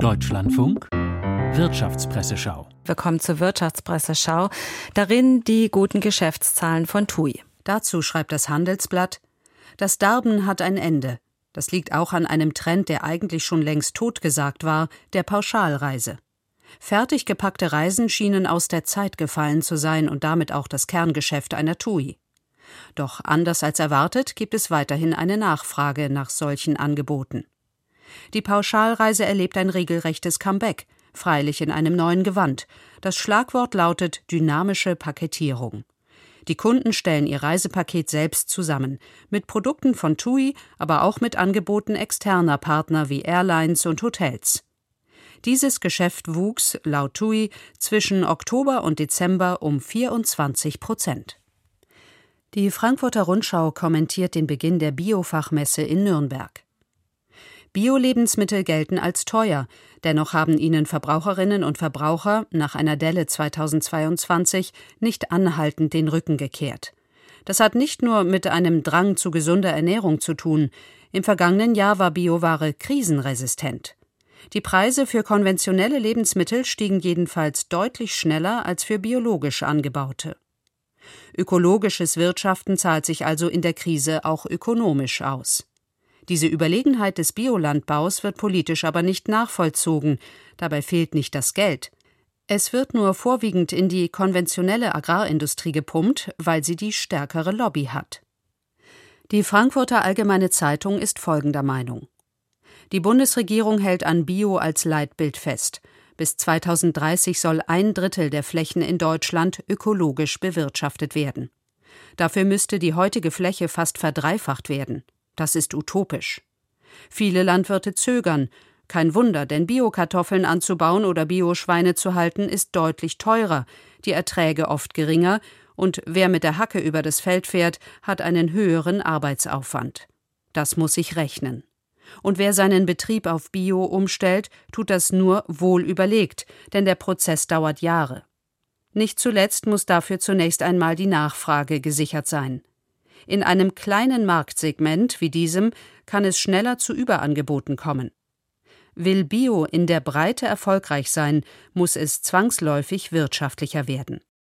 Deutschlandfunk Wirtschaftspresseschau. Willkommen zur Wirtschaftspresseschau. Darin die guten Geschäftszahlen von TUI. Dazu schreibt das Handelsblatt: Das Darben hat ein Ende. Das liegt auch an einem Trend, der eigentlich schon längst totgesagt war, der Pauschalreise. Fertig gepackte Reisen schienen aus der Zeit gefallen zu sein und damit auch das Kerngeschäft einer TUI. Doch anders als erwartet gibt es weiterhin eine Nachfrage nach solchen Angeboten. Die Pauschalreise erlebt ein regelrechtes Comeback, freilich in einem neuen Gewand. Das Schlagwort lautet dynamische Paketierung. Die Kunden stellen ihr Reisepaket selbst zusammen, mit Produkten von TUI, aber auch mit Angeboten externer Partner wie Airlines und Hotels. Dieses Geschäft wuchs, laut TUI, zwischen Oktober und Dezember um 24 Prozent. Die Frankfurter Rundschau kommentiert den Beginn der Biofachmesse in Nürnberg. Bio-Lebensmittel gelten als teuer, dennoch haben ihnen Verbraucherinnen und Verbraucher nach einer Delle 2022 nicht anhaltend den Rücken gekehrt. Das hat nicht nur mit einem Drang zu gesunder Ernährung zu tun. Im vergangenen Jahr war Bioware krisenresistent. Die Preise für konventionelle Lebensmittel stiegen jedenfalls deutlich schneller als für biologisch angebaute. Ökologisches Wirtschaften zahlt sich also in der Krise auch ökonomisch aus. Diese Überlegenheit des Biolandbaus wird politisch aber nicht nachvollzogen, dabei fehlt nicht das Geld. Es wird nur vorwiegend in die konventionelle Agrarindustrie gepumpt, weil sie die stärkere Lobby hat. Die Frankfurter Allgemeine Zeitung ist folgender Meinung. Die Bundesregierung hält an Bio als Leitbild fest. Bis 2030 soll ein Drittel der Flächen in Deutschland ökologisch bewirtschaftet werden. Dafür müsste die heutige Fläche fast verdreifacht werden. Das ist utopisch. Viele Landwirte zögern. Kein Wunder, denn Biokartoffeln anzubauen oder Bioschweine zu halten ist deutlich teurer, die Erträge oft geringer, und wer mit der Hacke über das Feld fährt, hat einen höheren Arbeitsaufwand. Das muss sich rechnen. Und wer seinen Betrieb auf Bio umstellt, tut das nur wohl überlegt, denn der Prozess dauert Jahre. Nicht zuletzt muss dafür zunächst einmal die Nachfrage gesichert sein. In einem kleinen Marktsegment wie diesem kann es schneller zu Überangeboten kommen. Will Bio in der Breite erfolgreich sein, muss es zwangsläufig wirtschaftlicher werden.